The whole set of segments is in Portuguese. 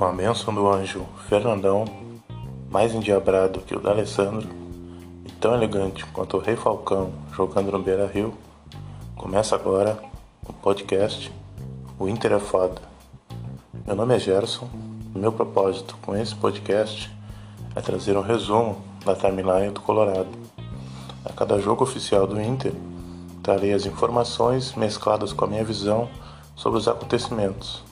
com a bênção do anjo Fernandão, mais endiabrado que o D'Alessandro, e tão elegante quanto o Rei Falcão jogando no Beira Rio, começa agora o podcast O Inter é Foda. Meu nome é Gerson e meu propósito com esse podcast é trazer um resumo da timeline do Colorado. A cada jogo oficial do Inter, trarei as informações mescladas com a minha visão sobre os acontecimentos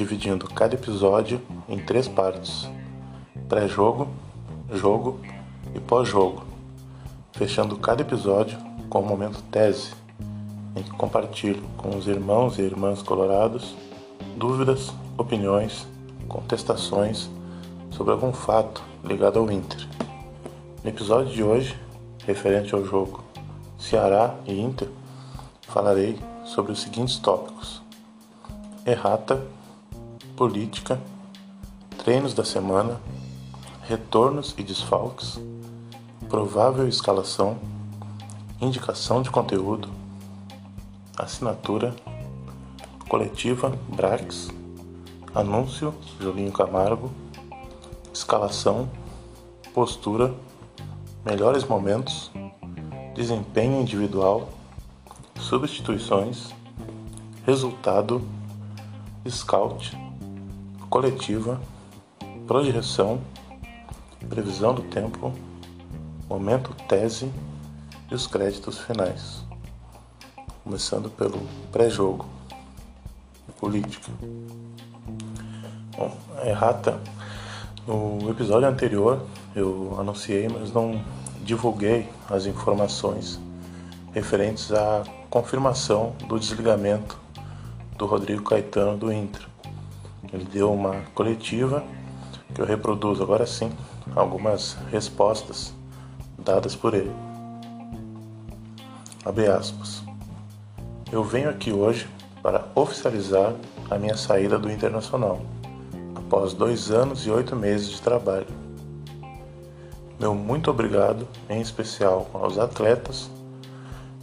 dividindo cada episódio em três partes: pré-jogo, jogo e pós-jogo, fechando cada episódio com um momento tese, em que compartilho com os irmãos e irmãs colorados dúvidas, opiniões, contestações sobre algum fato ligado ao Inter. No episódio de hoje, referente ao jogo Ceará e Inter, falarei sobre os seguintes tópicos: errata política, treinos da semana, retornos e desfalques, provável escalação, indicação de conteúdo, assinatura, coletiva Brax, anúncio Julinho Camargo, escalação, postura, melhores momentos, desempenho individual, substituições, resultado, scout coletiva, projeção, previsão do tempo, momento tese e os créditos finais. Começando pelo pré-jogo, política. Bom, errata, no episódio anterior eu anunciei, mas não divulguei as informações referentes à confirmação do desligamento do Rodrigo Caetano do Inter. Ele deu uma coletiva que eu reproduzo agora sim algumas respostas dadas por ele. Abre aspas. Eu venho aqui hoje para oficializar a minha saída do Internacional, após dois anos e oito meses de trabalho. Meu muito obrigado, em especial aos atletas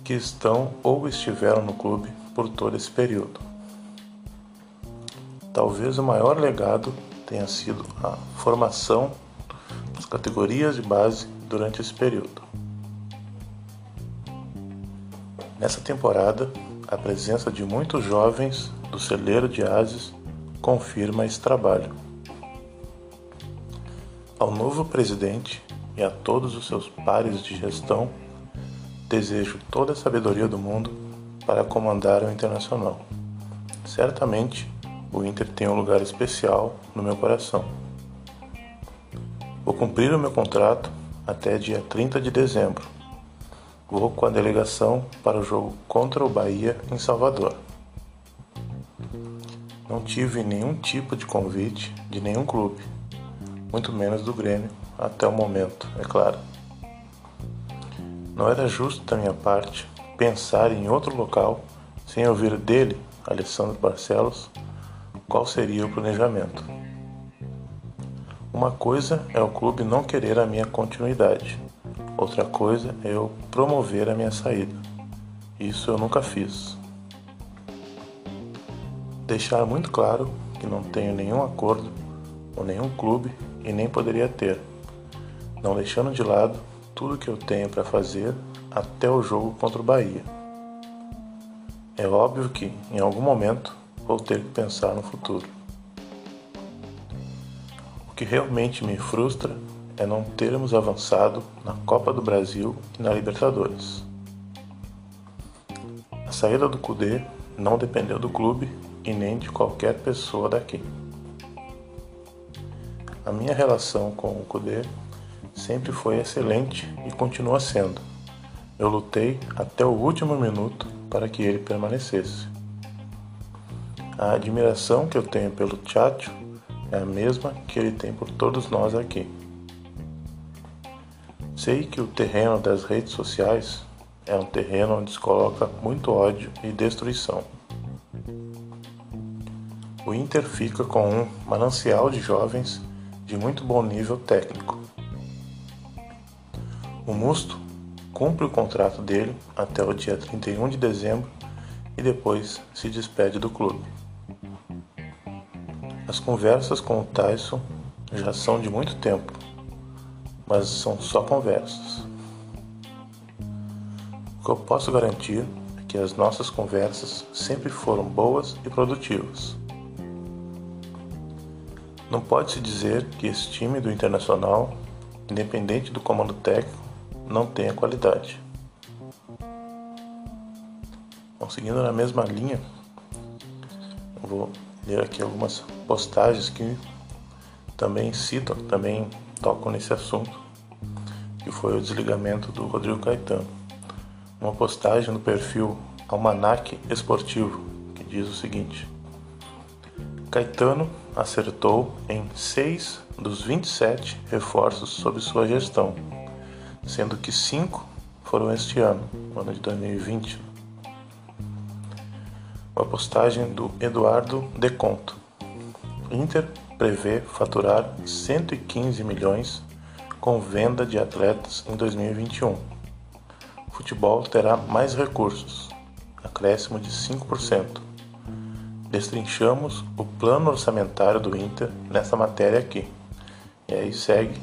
que estão ou estiveram no clube por todo esse período. Talvez o maior legado tenha sido a formação das categorias de base durante esse período. Nessa temporada, a presença de muitos jovens do celeiro de Ases confirma esse trabalho. Ao novo presidente e a todos os seus pares de gestão, desejo toda a sabedoria do mundo para comandar o Internacional. Certamente, o Inter tem um lugar especial no meu coração. Vou cumprir o meu contrato até dia 30 de dezembro. Vou com a delegação para o jogo contra o Bahia em Salvador. Não tive nenhum tipo de convite de nenhum clube, muito menos do Grêmio, até o momento, é claro. Não era justo da minha parte pensar em outro local sem ouvir dele, Alessandro Barcelos, qual seria o planejamento. Uma coisa é o clube não querer a minha continuidade, outra coisa é eu promover a minha saída. Isso eu nunca fiz. Deixar muito claro que não tenho nenhum acordo com nenhum clube e nem poderia ter, não deixando de lado tudo que eu tenho para fazer até o jogo contra o Bahia. É óbvio que, em algum momento, vou ter que pensar no futuro. O que realmente me frustra é não termos avançado na Copa do Brasil e na Libertadores. A saída do Cudê não dependeu do clube e nem de qualquer pessoa daqui. A minha relação com o Cudê sempre foi excelente e continua sendo. Eu lutei até o último minuto para que ele permanecesse. A admiração que eu tenho pelo Tchatcho é a mesma que ele tem por todos nós aqui. Sei que o terreno das redes sociais é um terreno onde se coloca muito ódio e destruição. O Inter fica com um manancial de jovens de muito bom nível técnico. O Musto cumpre o contrato dele até o dia 31 de dezembro e depois se despede do clube. As conversas com o Tyson já são de muito tempo, mas são só conversas. O que eu posso garantir é que as nossas conversas sempre foram boas e produtivas. Não pode-se dizer que esse time do Internacional, independente do comando técnico, não tenha qualidade. Bom, seguindo na mesma linha, vou ler aqui algumas postagens que também citam, também tocam nesse assunto, que foi o desligamento do Rodrigo Caetano. Uma postagem no perfil Almanac Esportivo, que diz o seguinte: Caetano acertou em 6 dos 27 reforços sob sua gestão, sendo que 5 foram este ano, ano de 2020. Uma postagem do Eduardo Deconto. Inter prevê faturar 115 milhões com venda de atletas em 2021. O futebol terá mais recursos, acréscimo de 5%. Destrinchamos o plano orçamentário do Inter nessa matéria aqui. E aí segue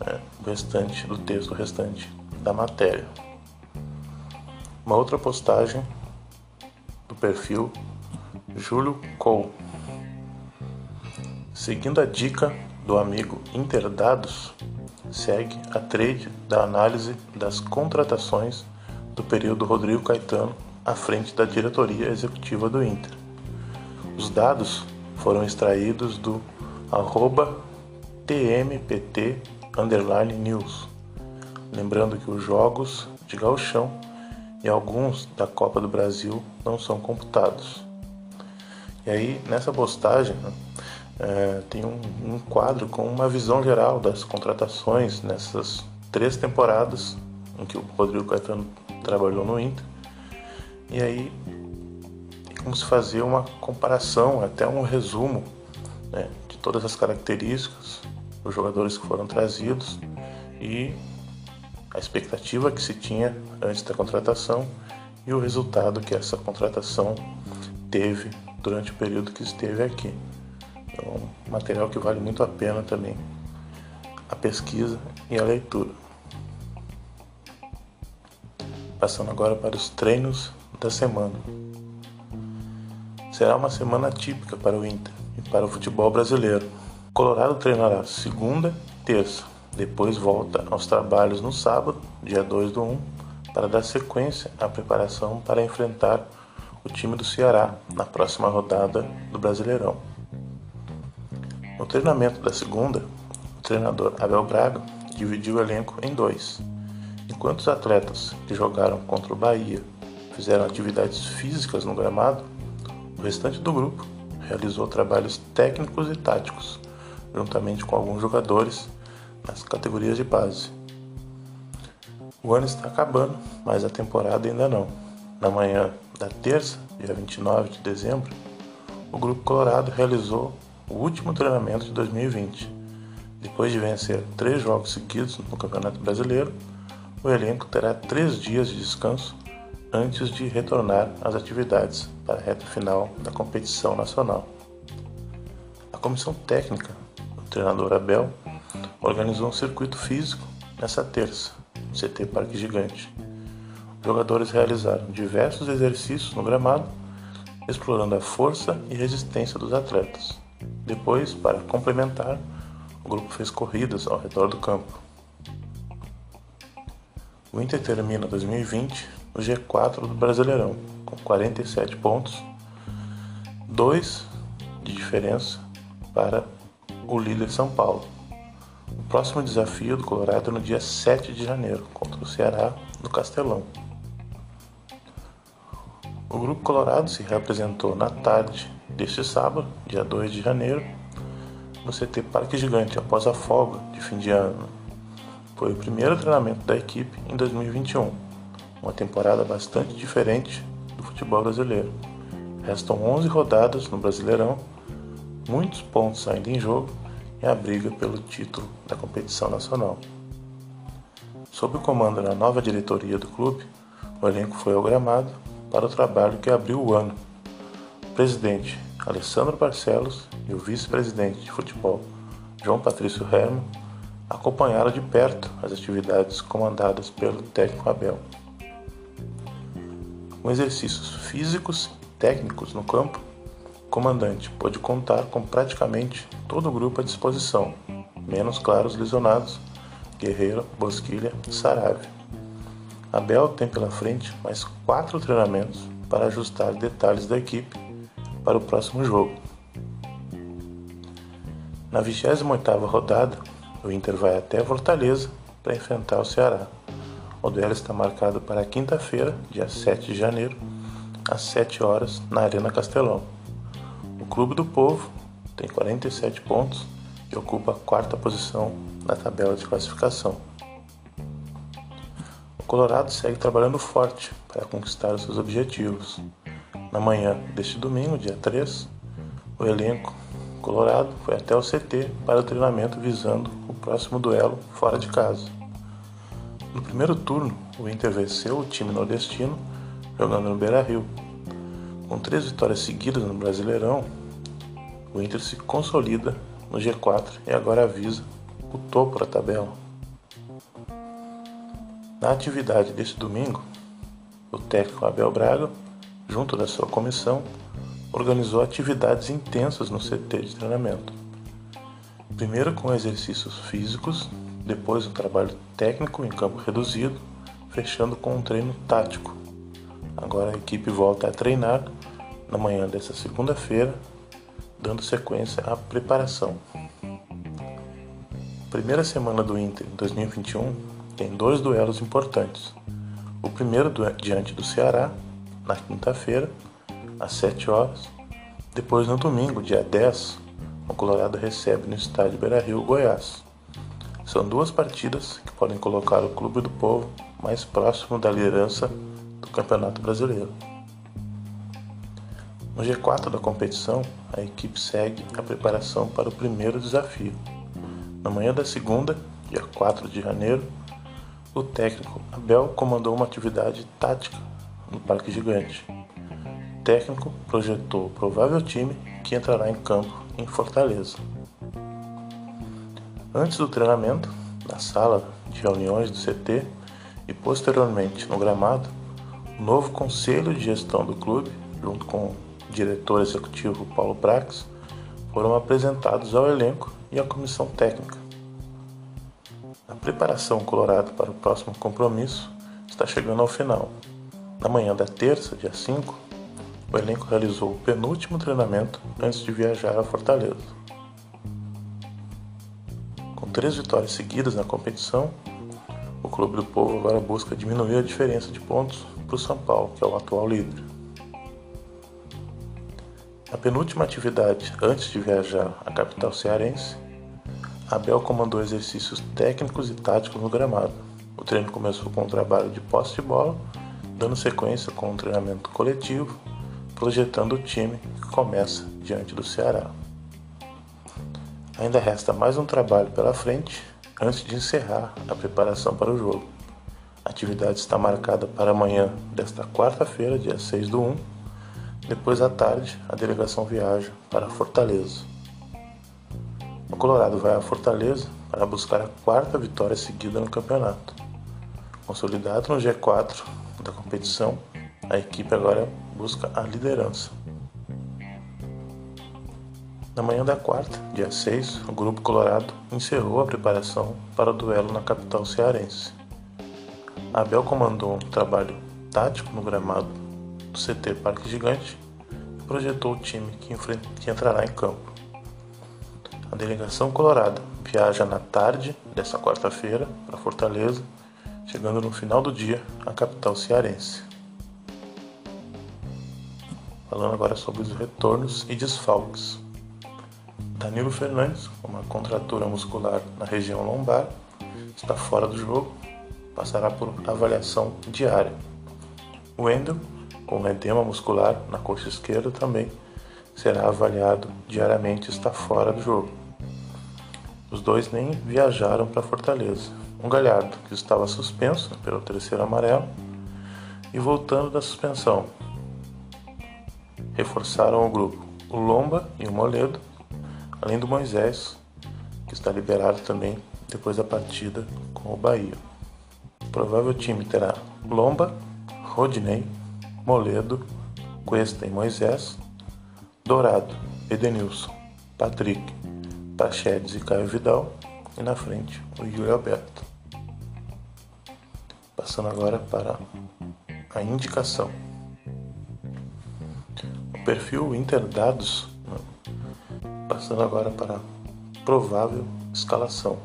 né, o restante do texto restante da matéria. Uma outra postagem do perfil Júlio Cole Seguindo a dica do amigo Interdados, segue a trade da análise das contratações do período Rodrigo Caetano à frente da diretoria executiva do Inter. Os dados foram extraídos do tmpt news, lembrando que os jogos de gauchão e alguns da Copa do Brasil não são computados. E aí, nessa postagem, é, tem um, um, quadro com uma visão geral das contratações nessas três temporadas em que o Rodrigo Caetano trabalhou no Inter. E aí tem como se fazer uma comparação, até um resumo né, de todas as características dos jogadores que foram trazidos e a expectativa que se tinha antes da contratação e o resultado que essa contratação teve durante o período que esteve aqui. É um material que vale muito a pena também a pesquisa e a leitura. Passando agora para os treinos da semana. Será uma semana típica para o Inter e para o futebol brasileiro. Colorado treinará segunda terça, depois volta aos trabalhos no sábado, dia 2 do 1, para dar sequência à preparação para enfrentar o time do Ceará na próxima rodada do Brasileirão. No treinamento da segunda, o treinador Abel Braga dividiu o elenco em dois. Enquanto os atletas que jogaram contra o Bahia fizeram atividades físicas no gramado, o restante do grupo realizou trabalhos técnicos e táticos, juntamente com alguns jogadores nas categorias de base. O ano está acabando, mas a temporada ainda não. Na manhã da terça, dia 29 de dezembro, o Grupo Colorado realizou o último treinamento de 2020. Depois de vencer três jogos seguidos no Campeonato Brasileiro, o elenco terá três dias de descanso antes de retornar às atividades para a reta final da competição nacional. A comissão técnica, o treinador Abel, organizou um circuito físico nessa terça, no CT Parque Gigante. Os jogadores realizaram diversos exercícios no gramado, explorando a força e resistência dos atletas. Depois, para complementar, o grupo fez corridas ao redor do campo. O Inter termina 2020 no G4 do Brasileirão, com 47 pontos, 2 de diferença para o líder São Paulo. Próximo desafio do Colorado no dia 7 de janeiro, contra o Ceará no Castelão. O Grupo Colorado se reapresentou na tarde deste sábado, dia 2 de janeiro, no CT Parque Gigante, após a folga de fim de ano. Foi o primeiro treinamento da equipe em 2021, uma temporada bastante diferente do futebol brasileiro. Restam 11 rodadas no Brasileirão, muitos pontos ainda em jogo e a briga pelo título da competição nacional. Sob o comando da nova diretoria do clube, o elenco foi ao gramado para o trabalho que abriu o ano. O presidente Alessandro Barcelos e o vice-presidente de futebol, João Patrício Herman, acompanharam de perto as atividades comandadas pelo técnico Abel. Com exercícios físicos e técnicos no campo, comandante pôde contar com praticamente todo o grupo à disposição, menos claro os lesionados, Guerreiro, Bosquilha e Saravia. Abel tem pela frente mais quatro treinamentos para ajustar detalhes da equipe para o próximo jogo. Na 28ª rodada, o Inter vai até Fortaleza para enfrentar o Ceará. O duelo está marcado para quinta-feira, dia 7 de janeiro, às 7 horas, na Arena Castelão. Clube do Povo tem 47 pontos e ocupa a quarta posição na tabela de classificação. O Colorado segue trabalhando forte para conquistar os seus objetivos. Na manhã deste domingo, dia 3, o elenco Colorado foi até o CT para o treinamento visando o próximo duelo fora de casa. No primeiro turno, o Inter venceu o time nordestino jogando no Beira-Rio. Com três vitórias seguidas no Brasileirão, o Inter se consolida no G4 e agora avisa o topo da tabela. Na atividade deste domingo, o técnico Abel Braga, junto da sua comissão, organizou atividades intensas no CT de treinamento. Primeiro com exercícios físicos, depois um trabalho técnico em campo reduzido, fechando com um treino tático. Agora a equipe volta a treinar na manhã desta segunda-feira, dando sequência à preparação. primeira semana do Inter em 2021 tem dois duelos importantes. O primeiro diante do Ceará, na quinta-feira, às 7 horas. Depois, no domingo, dia 10, o Colorado recebe no estádio Beira-Rio Goiás. São duas partidas que podem colocar o Clube do Povo mais próximo da liderança do Campeonato Brasileiro. No G4 da competição, a equipe segue a preparação para o primeiro desafio. Na manhã da segunda, dia 4 de janeiro, o técnico Abel comandou uma atividade tática no Parque Gigante técnico projetou o provável time que entrará em campo em Fortaleza. Antes do treinamento, na sala de reuniões do CT e posteriormente no gramado, o novo conselho de gestão do clube, junto com o diretor executivo Paulo Prax, foram apresentados ao elenco e à comissão técnica. A preparação colorada para o próximo compromisso está chegando ao final. Na manhã da terça, dia 5, o elenco realizou o penúltimo treinamento antes de viajar a Fortaleza. Com três vitórias seguidas na competição, o Clube do Povo agora busca diminuir a diferença de pontos para o São Paulo, que é o atual líder. Na penúltima atividade antes de viajar à capital cearense, Abel comandou exercícios técnicos e táticos no gramado. O treino começou com um trabalho de posse de bola, dando sequência com um treinamento coletivo projetando o time que começa diante do Ceará. Ainda resta mais um trabalho pela frente antes de encerrar a preparação para o jogo. A atividade está marcada para amanhã desta quarta-feira, dia 6 do 1. Depois à tarde, a delegação viaja para Fortaleza. O Colorado vai a Fortaleza para buscar a quarta vitória seguida no campeonato. Consolidado no G4 da competição, a equipe agora busca a liderança. Na manhã da quarta, dia 6, o Grupo Colorado encerrou a preparação para o duelo na capital cearense. Abel comandou um trabalho tático no gramado do CT Parque Gigante projetou o time que, que entrará em campo. A delegação colorada viaja na tarde desta quarta-feira para Fortaleza, chegando no final do dia à capital cearense. Falando agora sobre os retornos e desfalques. Danilo Fernandes, com uma contratura muscular na região lombar, está fora do jogo, passará por avaliação diária. Wendel, com edema muscular na coxa esquerda, também será avaliado diariamente está fora do jogo. Os dois nem viajaram para Fortaleza. Um Galhardo, que estava suspenso pelo terceiro amarelo, e voltando da suspensão, reforçaram o grupo o Lomba e o Moledo, além do Moisés, que está liberado também depois da partida com o Bahia. O provável time terá Lomba, Rodinei, Moledo, Cuesta e Moisés, Dourado, Edenilson, Patrick, Prachedes e Caio Vidal, e na frente o Yuri Alberto. Passando agora para a indicação. O perfil Interdados, passando agora para a provável escalação.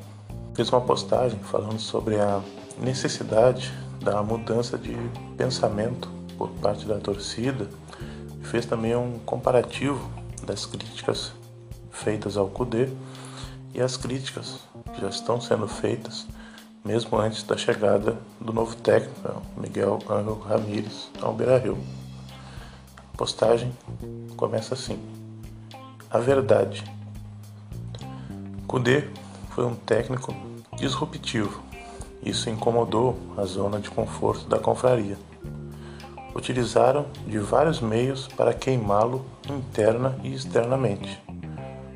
Fiz uma postagem falando sobre a necessidade da mudança de pensamento por parte da torcida. Fez também um comparativo das críticas feitas ao CUDE e as críticas que já estão sendo feitas mesmo antes da chegada do novo técnico, Miguel Angel Ramírez, ao Beira-Rio. A postagem começa assim: A verdade. Kudê foi um técnico disruptivo. Isso incomodou a zona de conforto da confraria. Utilizaram de vários meios para queimá-lo interna e externamente.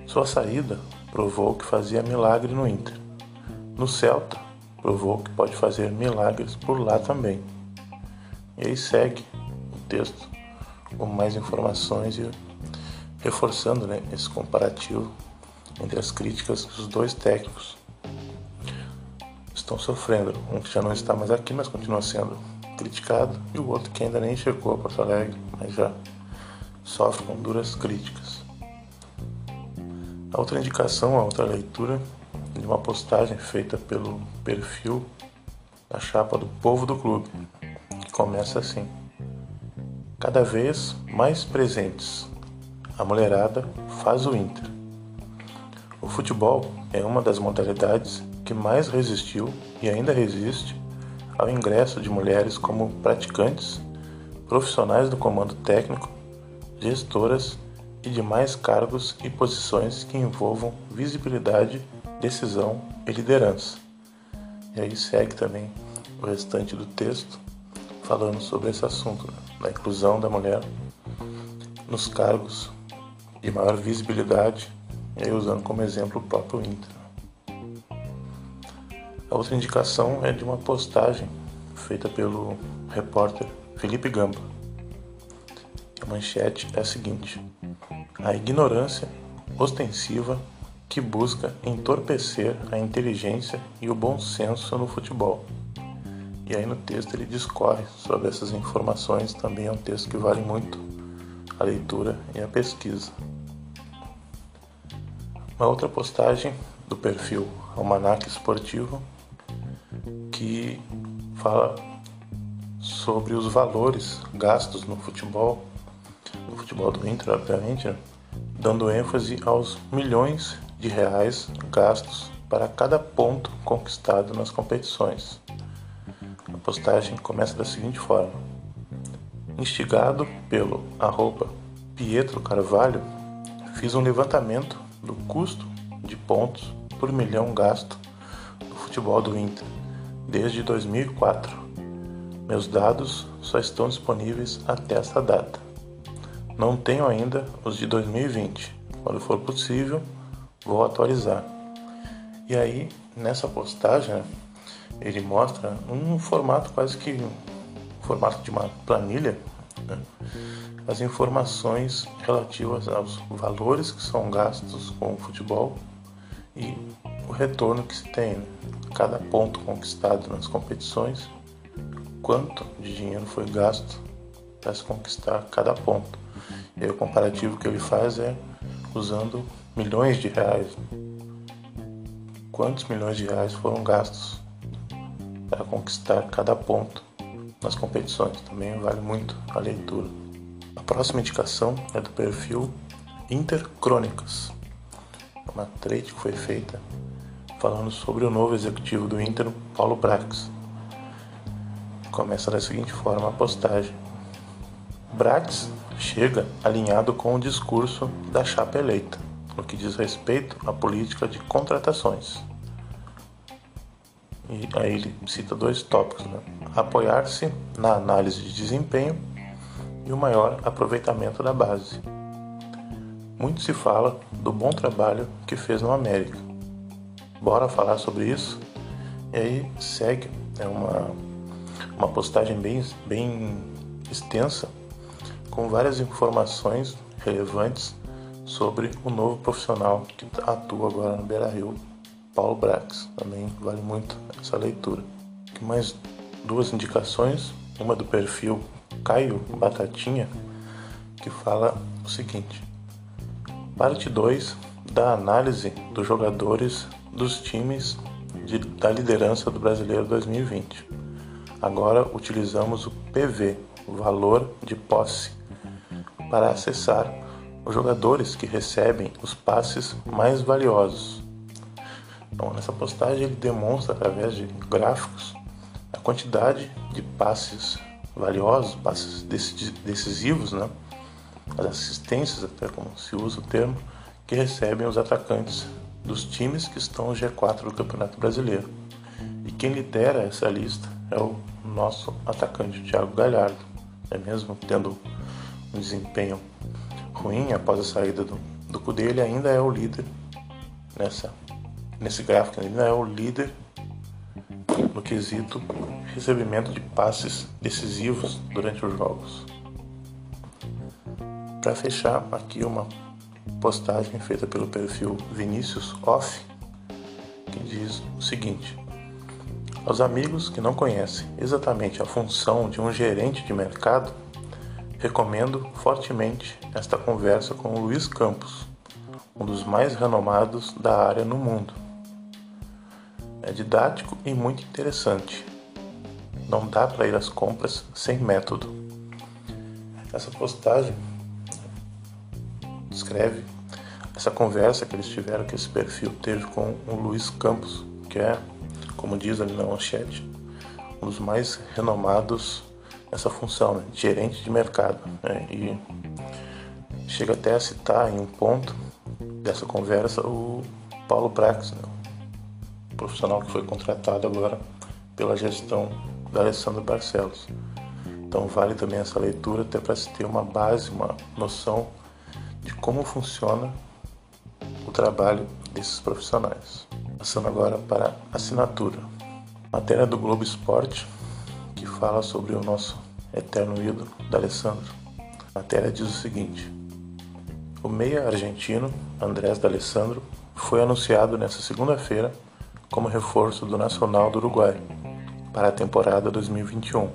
Sua saída provou que fazia milagre no Inter. No Celta, provou que pode fazer milagres por lá também. E aí segue o texto com mais informações e reforçando né, esse comparativo entre as críticas que os dois técnicos estão sofrendo. Um que já não está mais aqui, mas continua sendo criticado, e o outro que ainda nem chegou a Porto Alegre, mas já sofre com duras críticas. A outra indicação, a outra leitura de uma postagem feita pelo perfil da chapa do povo do clube, que começa assim: Cada vez mais presentes, a mulherada faz o Inter. O futebol é uma das modalidades que mais resistiu e ainda resiste ao ingresso de mulheres como praticantes, profissionais do comando técnico, gestoras e demais cargos e posições que envolvam visibilidade decisão e liderança. E aí segue também o restante do texto falando sobre esse assunto, né? da inclusão da mulher nos cargos de maior visibilidade, e aí usando como exemplo o próprio Inter. A outra indicação é de uma postagem feita pelo repórter Felipe Gamba. A manchete é a seguinte: A ignorância ostensiva que busca entorpecer a inteligência e o bom senso no futebol. E aí no texto ele discorre sobre essas informações, também é um texto que vale muito a leitura e a pesquisa. Uma outra postagem do perfil Almanac Esportivo que fala sobre os valores gastos no futebol, no futebol do Inter, obviamente, né? dando ênfase aos milhões de reais gastos para cada ponto conquistado nas competições. A postagem começa da seguinte forma: Instigado pelo arroba Pietro Carvalho, fiz um levantamento do custo de pontos por milhão gasto no futebol do Inter desde 2004. Meus dados só estão disponíveis até essa data. Não tenho ainda os de 2020. Quando for possível, vou atualizar. E aí, nessa postagem, ele mostra um formato quase que um formato de uma planilha, né? as informações relativas aos valores que são gastos com o futebol e o retorno que se tem, né? cada ponto conquistado nas competições, quanto de dinheiro foi gasto para se conquistar cada ponto. E aí, o comparativo que ele faz é usando milhões de reais. Quantos milhões de reais foram gastos para conquistar cada ponto nas competições? Também vale muito a leitura. A próxima indicação é do perfil Intercrônicas, uma trade que foi feita falando sobre o novo executivo do Inter, Paulo Brax. Começa da seguinte forma a postagem. Brax chega alinhado com o discurso da chapa eleita no que diz respeito à política de contratações. E aí ele cita dois tópicos: né? apoiar-se na análise de desempenho e o maior aproveitamento da base. Muito se fala do bom trabalho que fez no América. Bora falar sobre isso? E aí segue é uma, uma postagem bem, bem extensa com várias informações relevantes sobre o novo profissional que atua agora no Beira Rio, Paulo Brax. Também vale muito essa leitura. Mais duas indicações, uma do perfil Caio Batatinha, que fala o seguinte: Parte 2 da análise dos jogadores dos times de, da liderança do Brasileiro 2020. Agora utilizamos o PV, o valor de posse, para acessar os jogadores que recebem os passes mais valiosos. Então, nessa postagem ele demonstra através de gráficos a quantidade de passes valiosos, passes decisivos, né? as assistências, até como se usa o termo, que recebem os atacantes dos times que estão no G4 do Campeonato Brasileiro. E quem lidera essa lista é o nosso atacante, Thiago Galhardo. É mesmo tendo um desempenho ruim após a saída do, do Cudê, ele ainda é o líder nessa, nesse gráfico, ele ainda é o líder no quesito recebimento de passes decisivos durante os jogos. Para fechar, aqui uma postagem feita pelo perfil Vinícius Off, que diz o seguinte: Aos amigos que não conhecem exatamente a função de um gerente de mercado, recomendo fortemente esta conversa com o Luiz Campos, um dos mais renomados da área no mundo. É didático e muito interessante. Não dá para ir às compras sem método. Essa postagem descreve essa conversa que eles tiveram, que esse perfil teve com o Luiz Campos, que é, como diz ali na manchete, um dos mais renomados nessa função, né? gerente de mercado. Né? E chega até a citar em um ponto dessa conversa o Paulo Brax, né? o profissional que foi contratado agora pela gestão da Alessandro Barcelos. Então vale também essa leitura até para se ter uma base, uma noção de como funciona o trabalho desses profissionais. Passando agora para assinatura. Matéria do Globo Esporte que fala sobre o nosso eterno ídolo, D'Alessandro. A matéria diz o seguinte: O meia argentino Andrés D'Alessandro foi anunciado nesta segunda-feira como reforço do Nacional do Uruguai para a temporada 2021.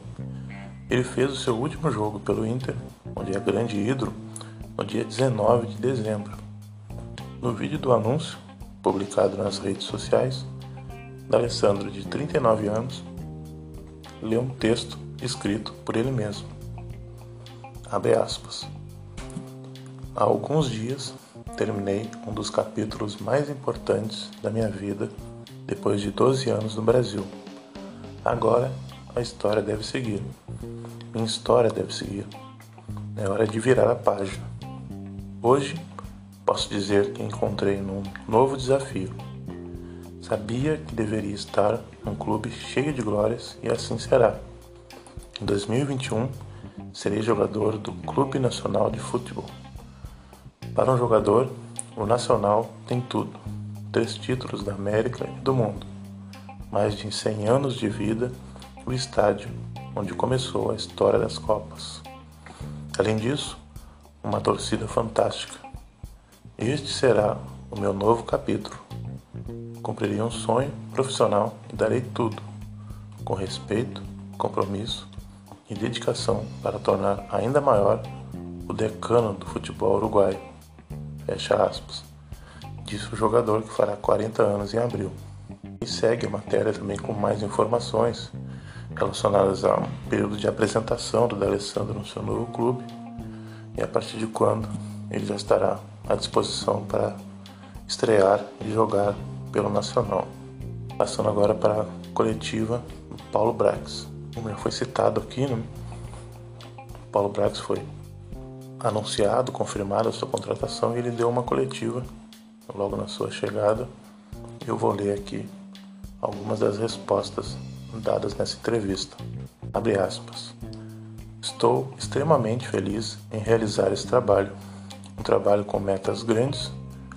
Ele fez o seu último jogo pelo Inter, onde é grande ídolo, no dia 19 de dezembro. No vídeo do anúncio, publicado nas redes sociais, D'Alessandro, de 39 anos, lê um texto escrito por ele mesmo. Abre aspas. Há alguns dias terminei um dos capítulos mais importantes da minha vida depois de 12 anos no Brasil. Agora a história deve seguir. Minha história deve seguir. É hora de virar a página. Hoje posso dizer que encontrei num novo desafio. Sabia que deveria estar num clube cheio de glórias e assim será. Em 2021, serei jogador do Clube Nacional de Futebol. Para um jogador, o Nacional tem tudo: três títulos da América e do mundo, mais de 100 anos de vida, o estádio onde começou a história das Copas. Além disso, uma torcida fantástica. Este será o meu novo capítulo. Cumprirei um sonho profissional e darei tudo, com respeito, compromisso e dedicação para tornar ainda maior o decano do futebol uruguaio. Fecha aspas. Disse o jogador que fará 40 anos em abril. E segue a matéria também com mais informações relacionadas ao período de apresentação do D'Alessandro no seu novo clube e a partir de quando ele já estará à disposição para estrear e jogar pelo Nacional. Passando agora para a coletiva Paulo Brax. Como já foi citado aqui, né? Paulo Brax foi anunciado, confirmada a sua contratação e ele deu uma coletiva logo na sua chegada. Eu vou ler aqui algumas das respostas dadas nessa entrevista. Abre aspas. Estou extremamente feliz em realizar esse trabalho. um trabalho com metas grandes,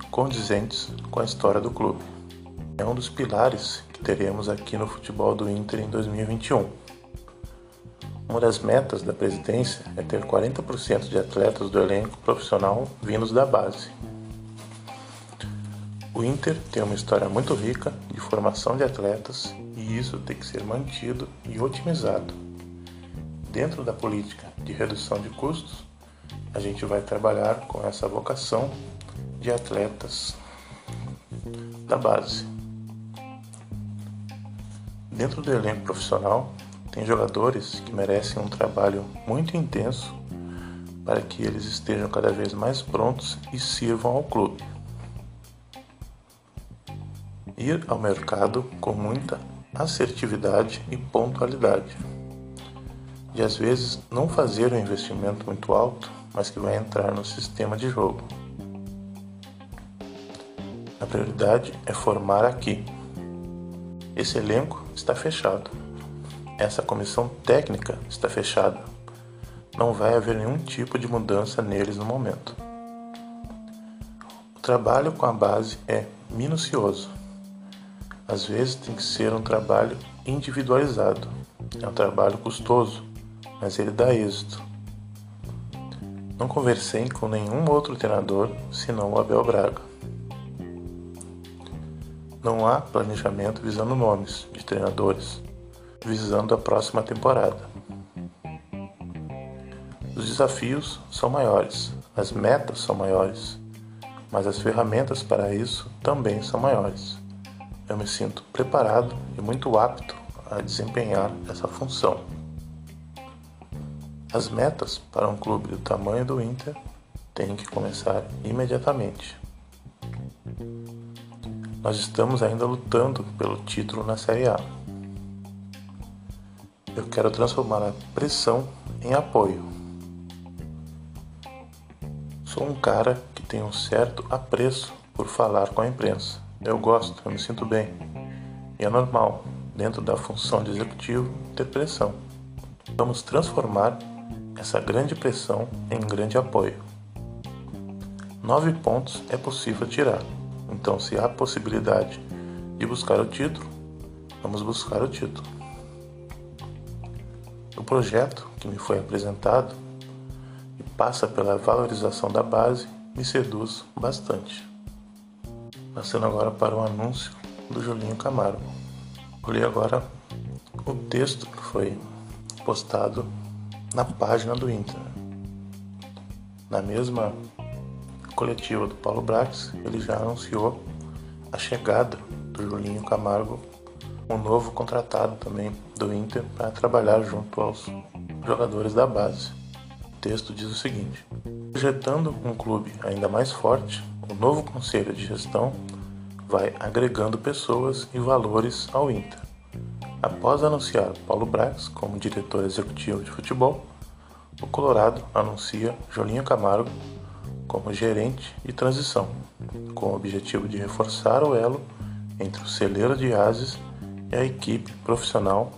condizentes com a história do clube. É um dos pilares que teremos aqui no futebol do Inter em 2021. Uma das metas da presidência é ter 40% de atletas do elenco profissional vindos da base. O Inter tem uma história muito rica de formação de atletas e isso tem que ser mantido e otimizado. Dentro da política de redução de custos, a gente vai trabalhar com essa vocação de atletas da base. Dentro do elenco profissional, tem jogadores que merecem um trabalho muito intenso para que eles estejam cada vez mais prontos e sirvam ao clube ir ao mercado com muita assertividade e pontualidade. E às vezes não fazer um investimento muito alto, mas que vai entrar no sistema de jogo. A prioridade é formar aqui. Esse elenco está fechado. Essa comissão técnica está fechada. Não vai haver nenhum tipo de mudança neles no momento. O trabalho com a base é minucioso às vezes tem que ser um trabalho individualizado. É um trabalho custoso, mas ele dá êxito. Não conversei com nenhum outro treinador senão o Abel Braga. Não há planejamento visando nomes de treinadores, visando a próxima temporada. Os desafios são maiores, as metas são maiores, mas as ferramentas para isso também são maiores eu me sinto preparado e muito apto a desempenhar essa função. As metas para um clube do tamanho do Inter têm que começar imediatamente. Nós estamos ainda lutando pelo título na Série A. Eu quero transformar a pressão em apoio. Sou um cara que tem um certo apreço por falar com a imprensa. Eu gosto, eu me sinto bem. E é normal, dentro da função de executivo, ter pressão. Vamos transformar essa grande pressão em grande apoio. Nove pontos é possível tirar, então, se há possibilidade de buscar o título, vamos buscar o título. O projeto que me foi apresentado e passa pela valorização da base me seduz bastante. Passando agora para o anúncio do Julinho Camargo. Vou ler agora o texto que foi postado na página do Inter. Na mesma coletiva do Paulo Brax, ele já anunciou a chegada do Julinho Camargo, um novo contratado também do Inter para trabalhar junto aos jogadores da base. O texto diz o seguinte: projetando um clube ainda mais forte, o novo conselho de gestão vai agregando pessoas e valores ao Inter. Após anunciar Paulo Brax como diretor executivo de futebol, o Colorado anuncia Jolinho Camargo como gerente de transição, com o objetivo de reforçar o elo entre o celeiro de ases e a equipe profissional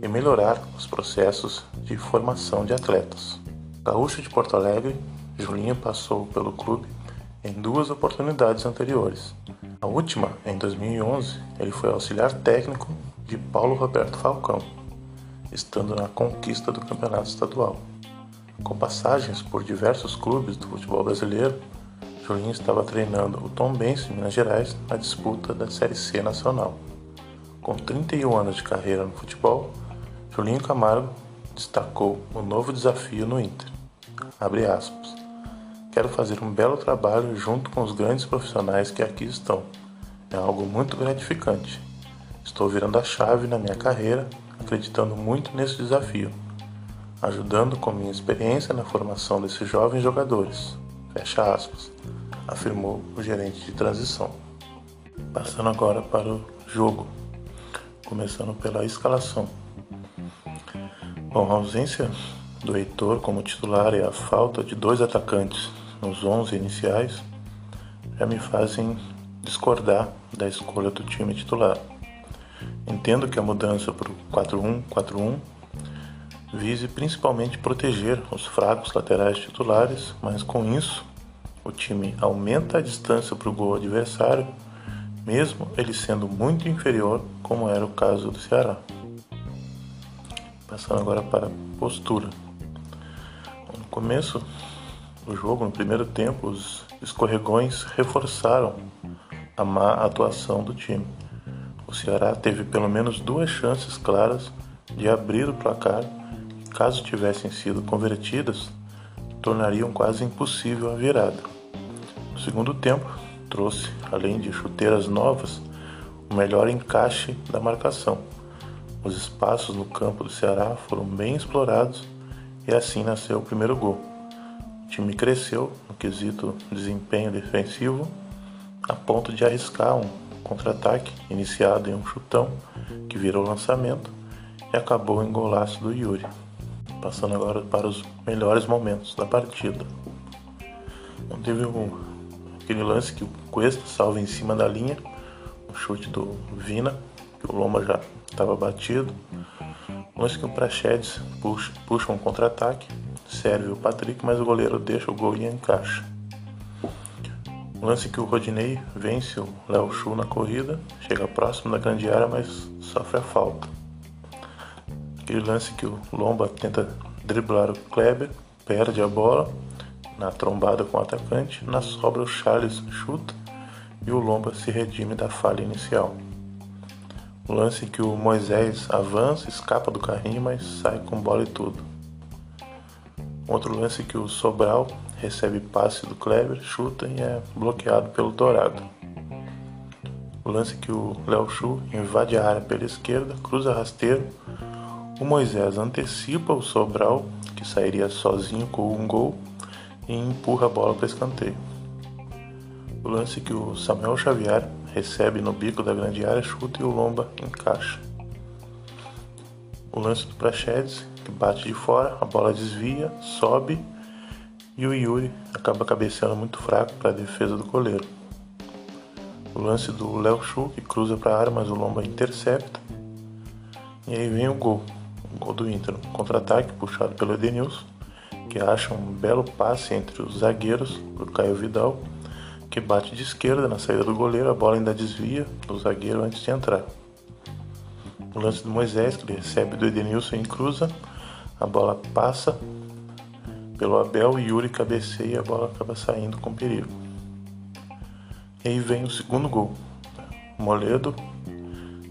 e melhorar os processos de formação de atletas. Gaúcho de Porto Alegre, Julinho passou pelo clube em duas oportunidades anteriores. A última, em 2011, ele foi auxiliar técnico de Paulo Roberto Falcão, estando na conquista do campeonato estadual. Com passagens por diversos clubes do futebol brasileiro, Julinho estava treinando o Tom Benz, Minas Gerais, na disputa da Série C nacional. Com 31 anos de carreira no futebol, Julinho Camargo destacou o novo desafio no Inter. Aspas. Quero fazer um belo trabalho junto com os grandes profissionais que aqui estão. É algo muito gratificante. Estou virando a chave na minha carreira, acreditando muito nesse desafio, ajudando com minha experiência na formação desses jovens jogadores. Fecha aspas, afirmou o gerente de transição. Passando agora para o jogo, começando pela escalação. Bom, a ausência do Heitor como titular e a falta de dois atacantes nos 11 iniciais já me fazem discordar da escolha do time titular. Entendo que a mudança para o 4-1-4-1 vise principalmente proteger os fracos laterais titulares, mas com isso o time aumenta a distância para o gol adversário, mesmo ele sendo muito inferior, como era o caso do Ceará. Passando agora para a postura. No começo do jogo, no primeiro tempo, os escorregões reforçaram a má atuação do time. O Ceará teve pelo menos duas chances claras de abrir o placar, e caso tivessem sido convertidas, tornariam quase impossível a virada. O segundo tempo trouxe, além de chuteiras novas, o melhor encaixe da marcação. Os espaços no campo do Ceará foram bem explorados e assim nasceu o primeiro gol. O time cresceu no quesito desempenho defensivo a ponto de arriscar um contra-ataque iniciado em um chutão que virou lançamento e acabou em golaço do Yuri. Passando agora para os melhores momentos da partida. Teve um aquele lance que o Cuesta salva em cima da linha, o chute do Vina, que o Lomba já estava batido. O lance que o Prachedes puxa, puxa um contra-ataque, serve o Patrick, mas o goleiro deixa o gol e encaixa. Lance que o Rodinei vence o Léo Chu na corrida, chega próximo da grande área, mas sofre a falta. Aquele lance que o Lomba tenta driblar o Kleber, perde a bola na trombada com o atacante, na sobra o Charles chuta e o Lomba se redime da falha inicial. O lance que o Moisés avança, escapa do carrinho, mas sai com bola e tudo. Outro lance que o Sobral recebe passe do Kleber, chuta e é bloqueado pelo Dourado. O lance que o Léo Chu invade a área pela esquerda, cruza rasteiro, o Moisés antecipa o Sobral, que sairia sozinho com um gol, e empurra a bola para escanteio. O lance que o Samuel Xavier recebe no bico da grande área, chuta e o Lomba encaixa. O lance do Prachedes, que bate de fora, a bola desvia, sobe e o Yuri acaba cabeceando muito fraco para a defesa do goleiro. O lance do Léo Chu, que cruza para a área, mas o Lomba intercepta. E aí vem o gol, o gol do Inter, um contra-ataque puxado pelo Edenilson que acha um belo passe entre os zagueiros para o Caio Vidal, que bate de esquerda na saída do goleiro, a bola ainda desvia do zagueiro antes de entrar. O lance do Moisés, que ele recebe do Edenilson em cruza, a bola passa pelo Abel e Yuri cabeceia e a bola acaba saindo com perigo. E aí vem o segundo gol. O Moledo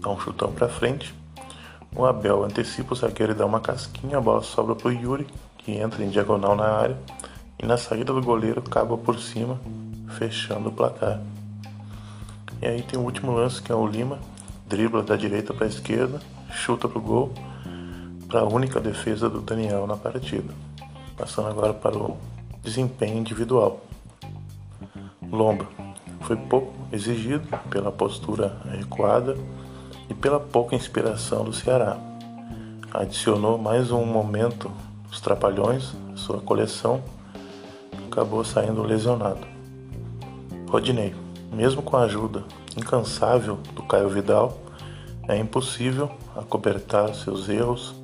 dá um chutão para frente. O Abel antecipa o zagueiro e dá uma casquinha, a bola sobra para o Yuri, que entra em diagonal na área e na saída do goleiro acaba por cima, fechando o placar. E aí tem o último lance que é o Lima, dribla da direita para a esquerda, chuta para o gol, para a única defesa do Daniel na partida. Passando agora para o desempenho individual. Lomba foi pouco exigido pela postura recuada e pela pouca inspiração do Ceará. Adicionou mais um momento os Trapalhões, sua coleção, acabou saindo lesionado. Rodinei, mesmo com a ajuda incansável do Caio Vidal, é impossível acobertar seus erros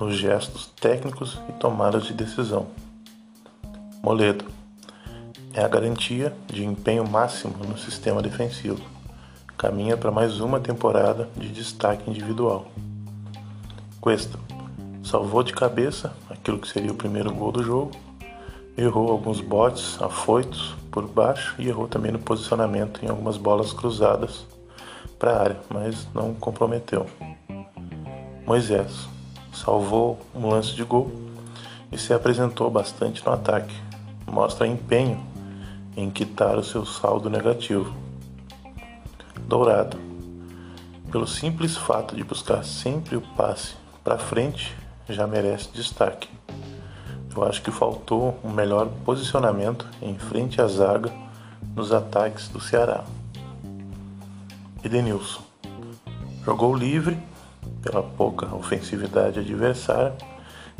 nos gestos técnicos e tomadas de decisão. Moledo é a garantia de empenho máximo no sistema defensivo. Caminha para mais uma temporada de destaque individual. Cuesta salvou de cabeça aquilo que seria o primeiro gol do jogo, errou alguns botes afoitos por baixo e errou também no posicionamento em algumas bolas cruzadas para a área, mas não comprometeu. Moisés salvou um lance de gol e se apresentou bastante no ataque. Mostra empenho em quitar o seu saldo negativo. Dourado, pelo simples fato de buscar sempre o passe para frente já merece destaque. Eu acho que faltou um melhor posicionamento em frente à zaga nos ataques do Ceará. Edenilson jogou livre pela pouca ofensividade adversária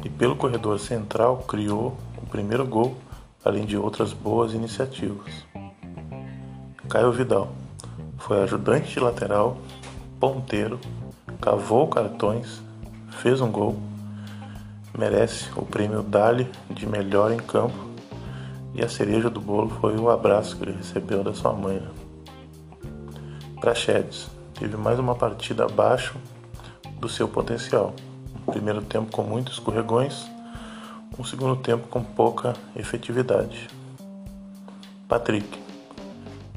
e pelo corredor central criou o primeiro gol, além de outras boas iniciativas. Caio Vidal foi ajudante de lateral, ponteiro, cavou cartões, fez um gol merece o prêmio Dali de melhor em campo E a cereja do bolo foi o abraço que ele recebeu da sua mãe. Né? Praxedes teve mais uma partida abaixo do seu potencial. Um primeiro tempo com muitos escorregões, um segundo tempo com pouca efetividade. Patrick,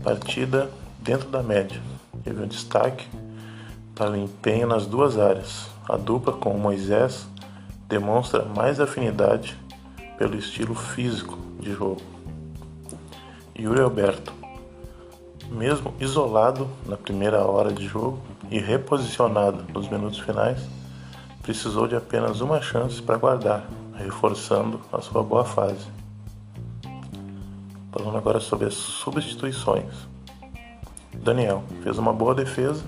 partida dentro da média, teve um destaque para o empenho nas duas áreas. A dupla com o Moisés demonstra mais afinidade pelo estilo físico de jogo. Yuri Alberto, mesmo isolado na primeira hora de jogo e reposicionado nos minutos finais, precisou de apenas uma chance para guardar, reforçando a sua boa fase. Falando agora sobre as substituições. Daniel fez uma boa defesa.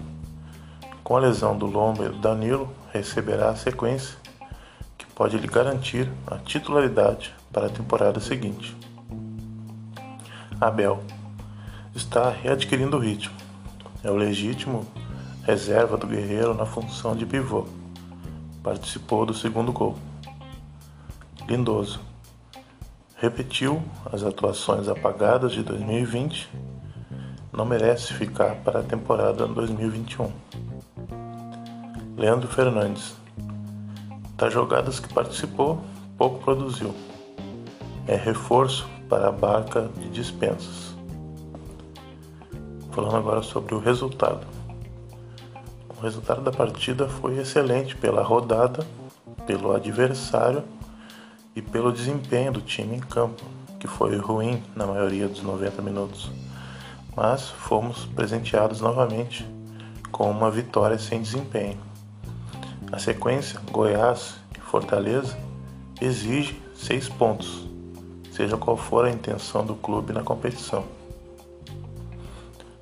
Com a lesão do lombo, Danilo receberá a sequência que pode lhe garantir a titularidade para a temporada seguinte. Abel está readquirindo o ritmo. É o legítimo reserva do Guerreiro na função de pivô. Participou do segundo gol. Lindoso repetiu as atuações apagadas de 2020. Não merece ficar para a temporada 2021. Leandro Fernandes. Das jogadas que participou, pouco produziu. É reforço para a barca de dispensas. Falando agora sobre o resultado. O resultado da partida foi excelente pela rodada, pelo adversário e pelo desempenho do time em campo, que foi ruim na maioria dos 90 minutos. Mas fomos presenteados novamente com uma vitória sem desempenho. A sequência, Goiás e Fortaleza, exige seis pontos, seja qual for a intenção do clube na competição.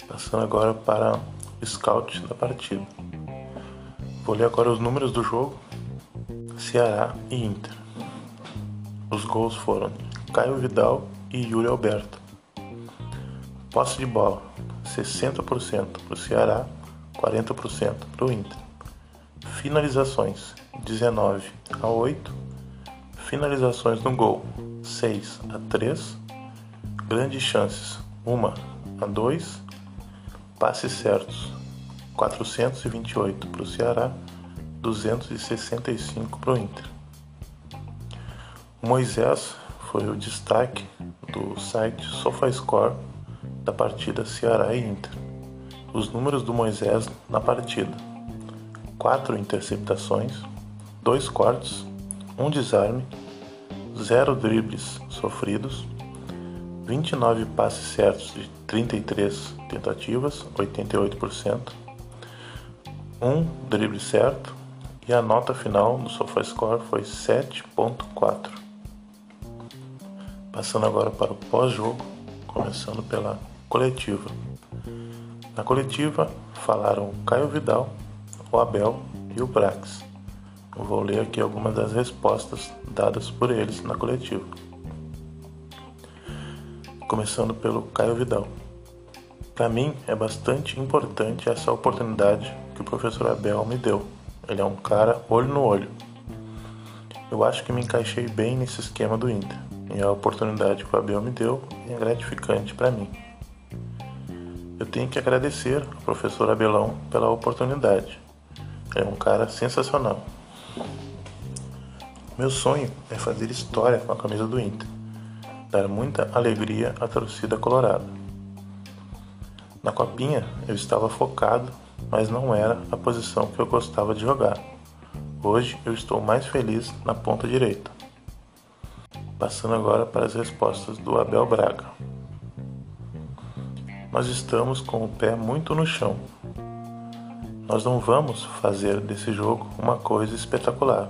Passando agora para o scout da partida. Vou ler agora os números do jogo. Ceará e Inter. Os gols foram Caio Vidal e Yuri Alberto. Posse de bola: 60% para o Ceará, 40% para o Inter. Finalizações: 19 a 8. Finalizações no gol: 6 a 3. Grandes chances: 1 a 2 Passes certos: 428 para o Ceará, 265 para o Inter. Moisés foi o destaque do site SofaScore da partida Ceará e Inter. Os números do Moisés na partida: 4 interceptações, 2 cortes, 1 desarme, 0 dribles sofridos, 29 passes certos de 33 tentativas, 88%, um drible certo e a nota final do SofaScore foi 7.4. Passando agora para o pós-jogo, começando pela coletiva. Na coletiva falaram Caio Vidal, o Abel e o Brax. Eu vou ler aqui algumas das respostas dadas por eles na coletiva começando pelo Caio Vidal. Para mim é bastante importante essa oportunidade que o professor Abel me deu. Ele é um cara olho no olho. Eu acho que me encaixei bem nesse esquema do Inter e a oportunidade que o Abel me deu é gratificante para mim. Eu tenho que agradecer ao professor Abelão pela oportunidade. É um cara sensacional. Meu sonho é fazer história com a camisa do Inter dar muita alegria à torcida colorada. Na copinha eu estava focado, mas não era a posição que eu gostava de jogar. Hoje eu estou mais feliz na ponta direita. Passando agora para as respostas do Abel Braga. Nós estamos com o pé muito no chão. Nós não vamos fazer desse jogo uma coisa espetacular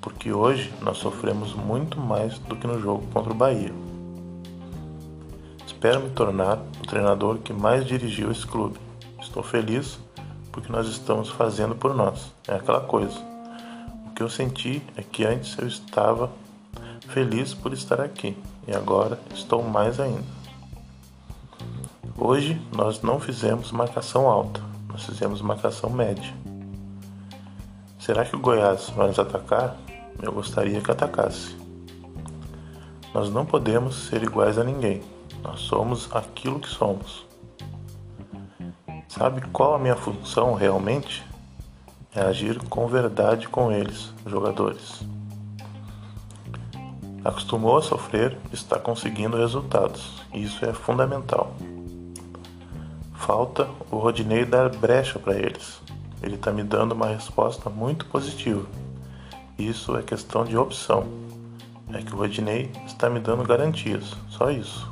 porque hoje nós sofremos muito mais do que no jogo contra o Bahia. Espero me tornar o treinador que mais dirigiu esse clube. Estou feliz porque nós estamos fazendo por nós. É aquela coisa. O que eu senti é que antes eu estava feliz por estar aqui e agora estou mais ainda. Hoje nós não fizemos marcação alta, nós fizemos marcação média. Será que o Goiás vai nos atacar? Eu gostaria que atacasse. Nós não podemos ser iguais a ninguém. Nós somos aquilo que somos. Sabe qual a minha função realmente? É agir com verdade com eles, jogadores. Acostumou a sofrer, está conseguindo resultados. Isso é fundamental. Falta o Rodinei dar brecha para eles. Ele está me dando uma resposta muito positiva. Isso é questão de opção. É que o Rodinei está me dando garantias, só isso.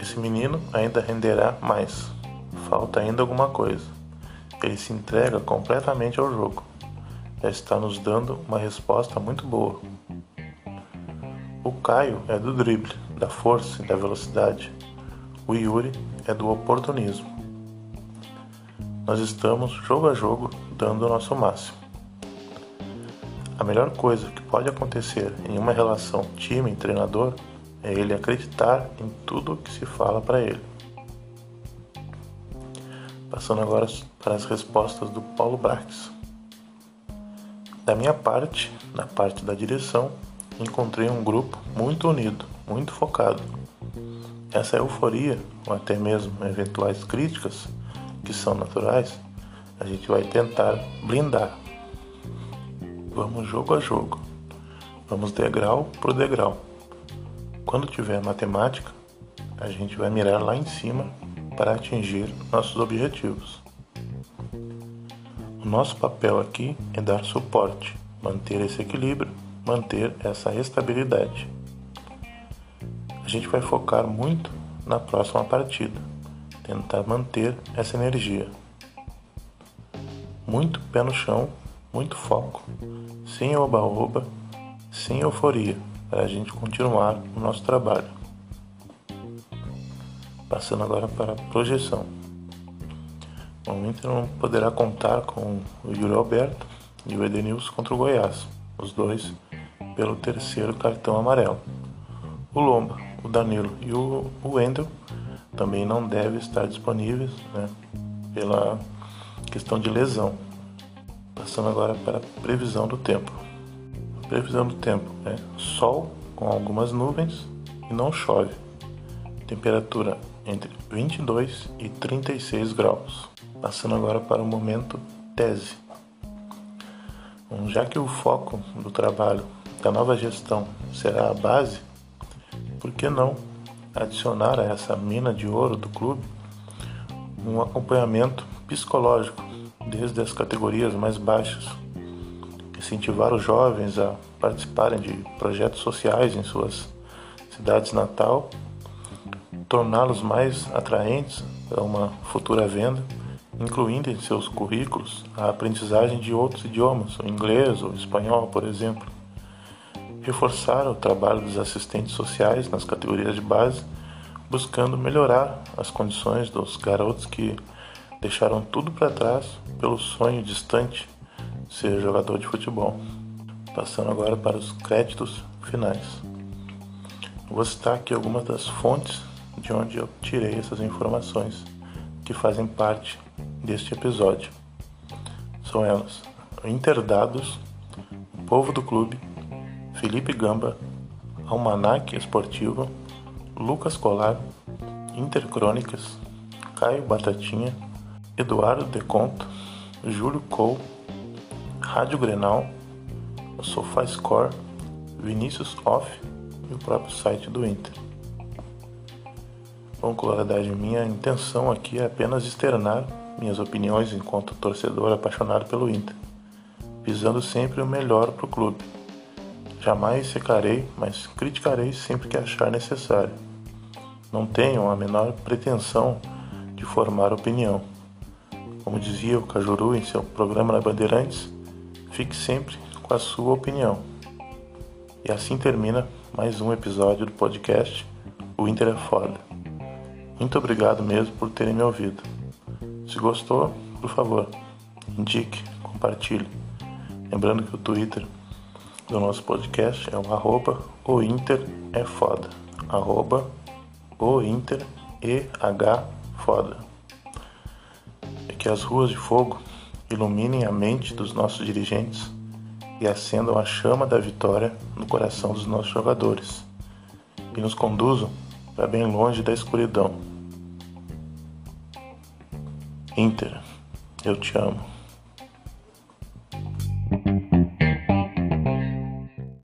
Esse menino ainda renderá mais. Falta ainda alguma coisa. Ele se entrega completamente ao jogo já está nos dando uma resposta muito boa. O Caio é do drible, da força e da velocidade. O Yuri é do oportunismo. Nós estamos jogo a jogo dando o nosso máximo. A melhor coisa que pode acontecer em uma relação time-treinador é ele acreditar em tudo que se fala para ele. Passando agora para as respostas do Paulo Brax. Da minha parte, na parte da direção, encontrei um grupo muito unido, muito focado. Essa euforia, ou até mesmo eventuais críticas, que são naturais, a gente vai tentar blindar. Vamos jogo a jogo. Vamos degrau por degrau. Quando tiver matemática, a gente vai mirar lá em cima para atingir nossos objetivos. O nosso papel aqui é dar suporte, manter esse equilíbrio, manter essa estabilidade. A gente vai focar muito na próxima partida, tentar manter essa energia. Muito pé no chão, muito foco, sem oba-oba, sem euforia, para a gente continuar o nosso trabalho. Passando agora para a projeção. O Inter não poderá contar com o Yuri Alberto e o Edenilson contra o Goiás, os dois pelo terceiro cartão amarelo. O Lomba, o Danilo e o Wendel também não devem estar disponíveis né, pela questão de lesão. Passando agora para a previsão do tempo. Previsão do tempo é sol com algumas nuvens e não chove. Temperatura entre 22 e 36 graus. Passando agora para o momento tese. Bom, já que o foco do trabalho da nova gestão será a base, por que não adicionar a essa mina de ouro do clube um acompanhamento psicológico desde as categorias mais baixas, incentivar os jovens a participarem de projetos sociais em suas cidades natal, torná-los mais atraentes para uma futura venda incluindo em seus currículos a aprendizagem de outros idiomas, o inglês ou espanhol, por exemplo. Reforçar o trabalho dos assistentes sociais nas categorias de base, buscando melhorar as condições dos garotos que deixaram tudo para trás pelo sonho distante de ser jogador de futebol. Passando agora para os créditos finais. Vou citar aqui algumas das fontes de onde eu tirei essas informações que fazem parte deste episódio. São elas: Interdados, O Povo do Clube, Felipe Gamba, Almanac Esportivo, Lucas Colar, Intercrônicas, Caio Batatinha, Eduardo Deconto, Júlio Cole, Rádio Grenal, SofaScore, Vinícius Off e o próprio site do Inter. Com claridade minha intenção aqui é apenas externar minhas opiniões enquanto torcedor apaixonado pelo Inter, visando sempre o melhor para o clube. Jamais secarei, mas criticarei sempre que achar necessário. Não tenho a menor pretensão de formar opinião. Como dizia o Cajuru em seu programa na Bandeirantes, fique sempre com a sua opinião. E assim termina mais um episódio do podcast O Inter é Foda. Muito obrigado mesmo por terem me ouvido. Se gostou, por favor, indique, compartilhe. Lembrando que o Twitter do nosso podcast é o arroba o Inter é foda. Arroba o Inter EH foda. Que as ruas de fogo iluminem a mente dos nossos dirigentes e acendam a chama da vitória no coração dos nossos jogadores e nos conduzam para bem longe da escuridão. Inter, eu te amo.